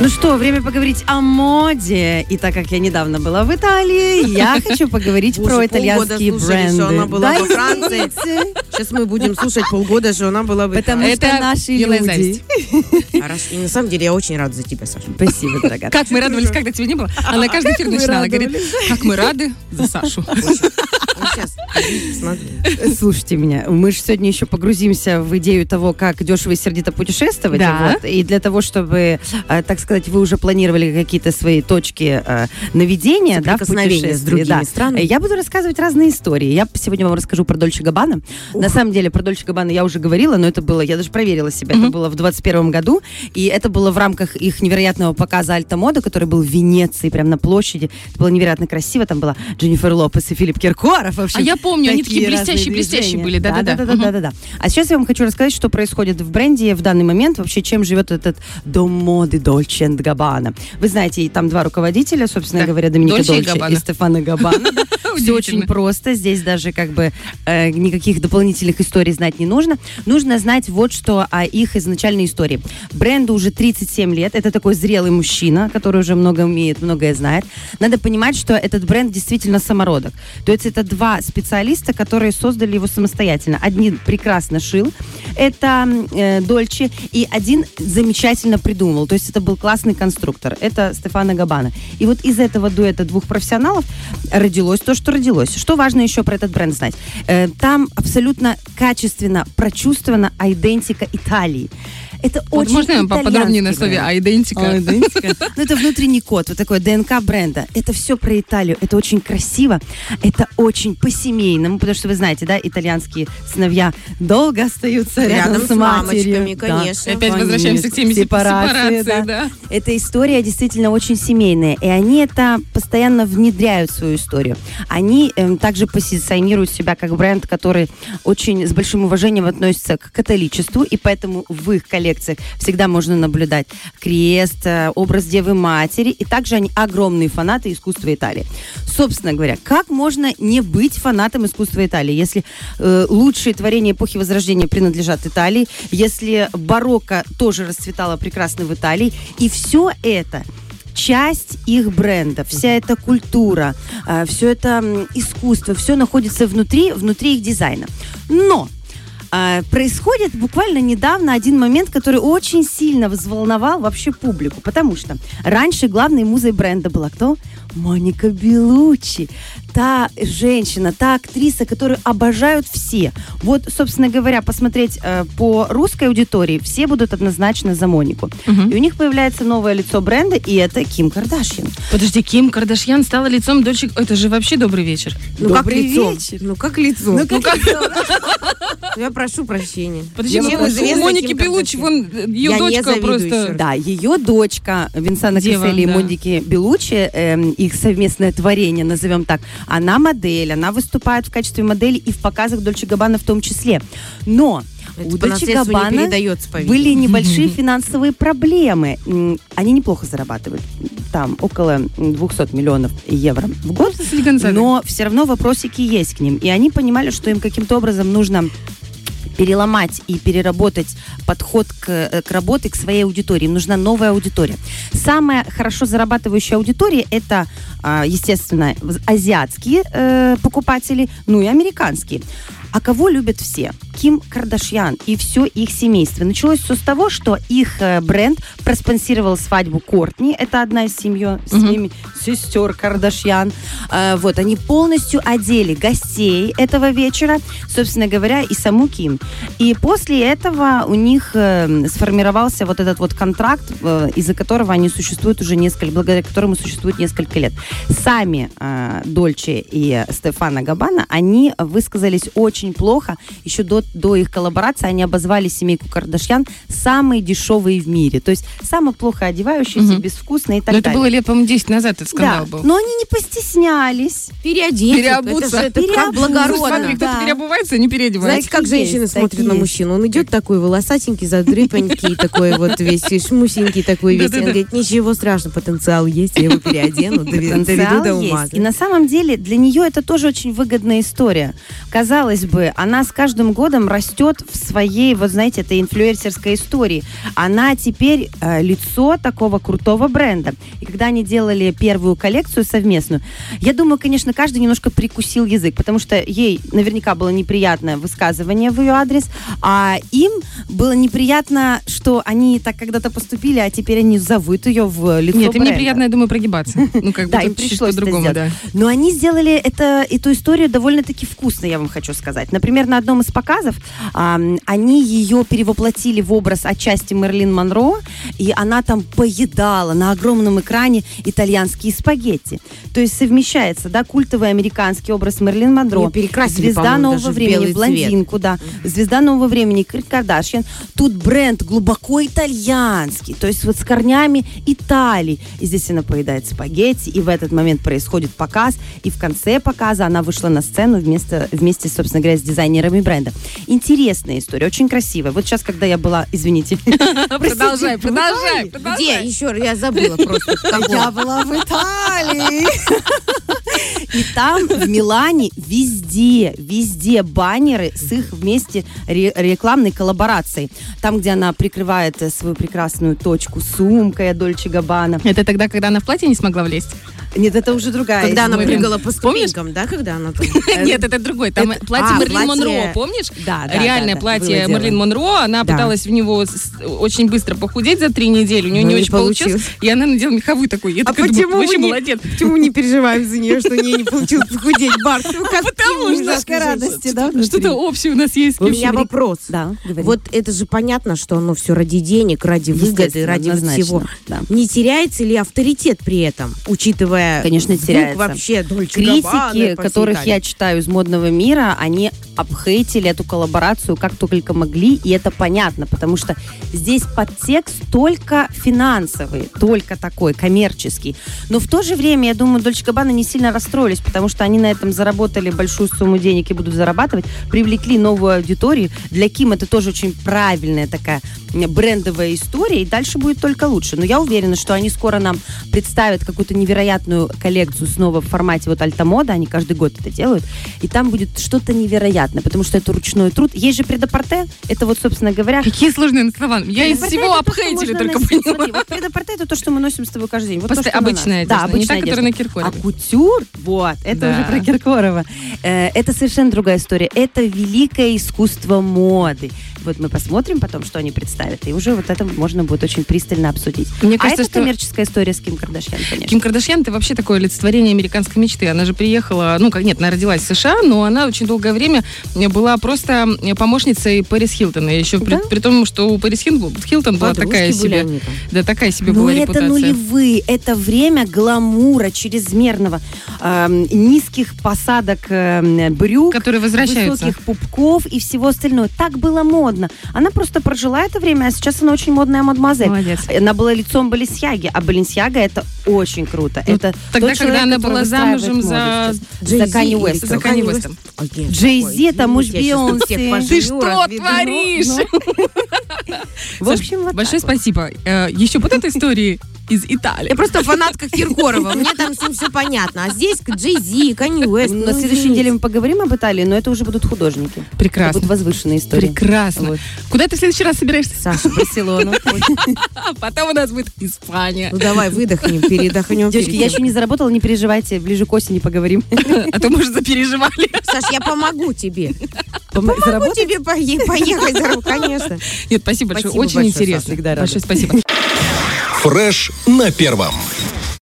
Ну что, время поговорить о моде. И так как я недавно была в Италии, я хочу поговорить про итальянские бренды. что она была во Франции. Сейчас мы будем слушать полгода, что она была в Потому Италии. что Это наши люди. И на самом деле я очень рада за тебя, Саша. Спасибо, дорогая. Как мы радовались, когда тебя не было. Она каждый эфир начинала, говорит, как мы рады за Сашу. Смотри. Слушайте меня, мы же сегодня еще погрузимся в идею того, как дешево и сердито путешествовать. Да. Вот. И для того, чтобы, э, так сказать, вы уже планировали какие-то свои точки э, наведения, да, в с другими да. странами. Я буду рассказывать разные истории. Я сегодня вам расскажу про Дольче Габбана. На самом деле, про Дольче Габбана я уже говорила, но это было, я даже проверила себя, это было в 21 году, и это было в рамках их невероятного показа Альта Мода, который был в Венеции, прямо на площади. Это было невероятно красиво, там была Дженнифер Лопес и Филипп Киркоров. В общем, А я помню, они такие разные блестящие-блестящие движения. были, да-да-да. Да, да, да, да. А сейчас я вам хочу рассказать, что происходит в бренде в данный момент, вообще чем живет этот дом моды Дольче энд Габбана. Вы знаете, там два руководителя, собственно говоря, Доминика Дольче и. Стефана Габбана. Все очень просто. Здесь даже как бы э, никаких дополнительных историй знать не нужно. Нужно знать вот что о их изначальной истории. Бренду уже 37 лет. Это такой зрелый мужчина, который уже много умеет, многое знает. Надо понимать, что этот бренд действительно самородок. То есть это два специалиста, которые создали его самостоятельно. Один прекрасно шил, это э, Дольче, и один замечательно придумывал. То есть это был классный конструктор. Это Стефана Габана. И вот из этого дуэта двух профессионалов родилось то, что родилось. Что важно еще про этот бренд знать? Э, там абсолютно качественно прочувствована айдентика Италии. Это Вот очень можно поподробнее на слове айдентика? Айдентика. Ну, это внутренний код, вот такой ДНК бренда. Это все про Италию. Это очень красиво. Это очень по-семейному, потому что вы знаете, да, итальянские сыновья долго остаются рядом, Рядом с с матерью. мамочками, Да. конечно. Опять возвращаемся к теме сепарации, да. Эта история действительно очень семейная, и они это постоянно внедряют в свою историю. Они эм, также позиционируют себя как бренд, который очень с большим уважением относится к католичеству, и поэтому в их коллекциях всегда можно наблюдать крест, э, образ Девы Матери, и также они огромные фанаты искусства Италии. Собственно говоря, как можно не быть фанатом искусства Италии, если э, лучшие творения эпохи Возрождения принадлежат Италии, если барокко тоже расцветало прекрасно в Италии, и все это часть их бренда, вся эта культура, все это искусство, все находится внутри, внутри их дизайна. Но происходит буквально недавно один момент, который очень сильно взволновал вообще публику, потому что раньше главной музой бренда была кто? Моника Белучи. Та женщина, та актриса, которую обожают все. Вот, собственно говоря, посмотреть э, по русской аудитории, все будут однозначно за Монику. И у них появляется новое лицо бренда, и это Ким Кардашьян. Подожди, Ким Кардашьян стала лицом дочек. Это же вообще добрый вечер. Ну как Добрый лицо? вечер. Ну как лицо? Ну, как Я прошу прощения. Подожди, Я ну, Моники Белучи, вон ее Я дочка просто... Да, ее дочка Винсана Касселли и да. Моники Белучи, эм, их совместное творение, назовем так, она модель, она выступает в качестве модели и в показах Дольче Габбана в том числе. Но Это у Дольче Габбана были небольшие финансовые проблемы. Они неплохо зарабатывают. Там около м, 200 миллионов евро в год. Но все равно вопросики есть к ним. И они понимали, что им каким-то образом нужно переломать и переработать подход к, э, к работе, к своей аудитории. Им нужна новая аудитория. Самая хорошо зарабатывающая аудитория это, а, естественно, азиатские э, покупатели, ну и американские. А кого любят все? Ким Кардашьян и все их семейство. Началось все с того, что их э, бренд проспонсировал свадьбу Кортни. Это одна из семьи, семей сестер Кардашьян. Э, вот, они полностью одели гостей этого вечера, собственно говоря, и саму Ким. И после этого у них э, сформировался вот этот вот контракт, из-за которого они существуют уже несколько, благодаря которому существуют несколько лет. Сами Дольче и Стефана Габана, они высказались очень плохо. Еще до, до их коллаборации они обозвали семейку Кардашьян самые дешевые в мире. То есть самые плохо одевающиеся, Мгм. безвкусные и так Но это далее. было лет, по-моему, 10 назад этот скандал да, был. но они не постеснялись. Переодеться. Переобуться. Это, же- это как благородно. Смотри, кто-то да. переобувается, не переодевается. Знаете, как женщины есть, и на мужчину? Он идет такой волосатенький, задрыпанький, такой вот весь шмусенький такой весь. Он говорит, ничего страшного, потенциал есть, я его переодену, доведу до ума. есть. И на самом деле для нее это тоже очень выгодная история. Казалось бы она с каждым годом растет в своей, вот знаете, этой инфлюенсерской истории. Она теперь э, лицо такого крутого бренда. И когда они делали первую коллекцию совместную, я думаю, конечно, каждый немножко прикусил язык, потому что ей наверняка было неприятное высказывание в ее адрес, а им было неприятно, что они так когда-то поступили, а теперь они зовут ее в лицо Нет, им неприятно, я думаю, прогибаться. Ну, как бы Да, им пришлось по-другому, да. Но они сделали это, эту историю довольно-таки вкусно, я вам хочу сказать. Например, на одном из показов ам, они ее перевоплотили в образ отчасти Мерлин Монро, и она там поедала на огромном экране итальянские спагетти. То есть совмещается, да, культовый американский образ Мерлин Монро, звезда нового времени, цвет. блондинку, да, звезда нового времени, Ким Кардашьян. Тут бренд глубоко итальянский, то есть вот с корнями Италии. И здесь она поедает спагетти, и в этот момент происходит показ, и в конце показа она вышла на сцену вместе, вместе собственно говоря, с дизайнерами бренда. Интересная история, очень красивая. Вот сейчас, когда я была, извините, Продолжай, продолжай? Где? Еще раз, я забыла просто. Я была в Италии. И там, в Милане, везде, везде баннеры с их вместе ре- рекламной коллаборацией. Там, где она прикрывает э, свою прекрасную точку сумкой от Дольче Габбана. Это тогда, когда она в платье не смогла влезть? Нет, это уже другая Когда она прыгала по ступенькам, да, когда она. Нет, это другой. Там платье а, Мерлин Монро, помнишь? Да, Реальное платье. Мерлин Монро. Она пыталась в него очень быстро похудеть за три недели. У нее Но не очень получилось. И она надела меховую такой. А почему не- молодец. Почему не переживаем за нее, что у нее не получилось похудеть, Барс? Ну, как Потому что радости, да? Что-то общее у нас есть. У меня вопрос. Да. Вот это же понятно, что оно все ради денег, ради выгоды, ради всего. Не теряется ли авторитет при этом, учитывая Конечно, вдруг теряется. вообще Дольче Критики, всей которых я читаю из модного мира, они обхейтили эту коллаборацию как только могли, и это понятно, потому что здесь подтекст только финансовый, только такой, коммерческий. Но в то же время, я думаю, Дольче Габбана не сильно расстроились, потому что они на этом заработали большую сумму денег и будут зарабатывать, привлекли новую аудиторию. Для Ким это тоже очень правильная такая брендовая история, и дальше будет только лучше. Но я уверена, что они скоро нам представят какую-то невероятную коллекцию снова в формате вот альтамода, они каждый год это делают, и там будет что-то невероятное, потому что это ручной труд. Есть же предапорте, это вот, собственно говоря, Какие сложные слова. Я из всего то, обхейтили только носить. поняла. Смотри, вот предапорте это то, что мы носим с тобой каждый день. Вот то, что на нас. обычная Да, одежда, не та, обычная которая одежда. на Киркорове. А кутюр, вот, это Да. уже про Киркорова. Э, Это совершенно другая история. Это великое искусство моды. Вот мы посмотрим потом, что они представят, и уже вот это можно будет очень пристально обсудить. Мне а кажется, это что- коммерческая история с Ким Кардашьян, конечно. Ким Кардашьян это вообще такое олицетворение американской мечты. Она же приехала, ну как нет, она родилась в США, но она очень долгое время была просто помощницей Пэрис Хилтона. Еще при, Да? при том, что у Пэрис Хил- Хилтон была такая себе, да такая себе Но была это репутация. нулевые, это время гламура, чрезмерного, эм, низких посадок эм, брюк, Которые возвращаются. высоких пупков и всего остального. Так было модно. Она просто прожила это время, а сейчас она очень модная мадемуазель. Молодец. Она была лицом Баленсиаги, а Баленсиага это очень круто. Ну, это тогда, тот человек, когда она была замужем за за Канни Уэстом. За Канни Уэстом. Джей-Зи, такой. там муж Бейонсе. Ты что разведу. творишь? В общем, вот Большое спасибо. Э, Еще вот этой истории из Италии. Я просто фанатка Киркорова, мне там с ним все понятно. А здесь Джей Зи, Канни Уэст. На ну, следующей извините. неделе мы поговорим об Италии, но это уже будут художники. Это Прекрасно. будут возвышенные истории. Прекрасно. Вот. Куда ты в следующий раз собираешься? Саша, Барселону. Потом у нас будет Испания. Ну давай выдохнем, передохнем. Девочки, я еще не заработала, не переживайте, ближе к осени поговорим. А то, может, запереживали. Саш, я помогу тебе. Помогу тебе пое- поехать, зараб- конечно. Нет, спасибо большое. Очень интересно. Саша, всегда рада. Большое спасибо. Фреш на первом.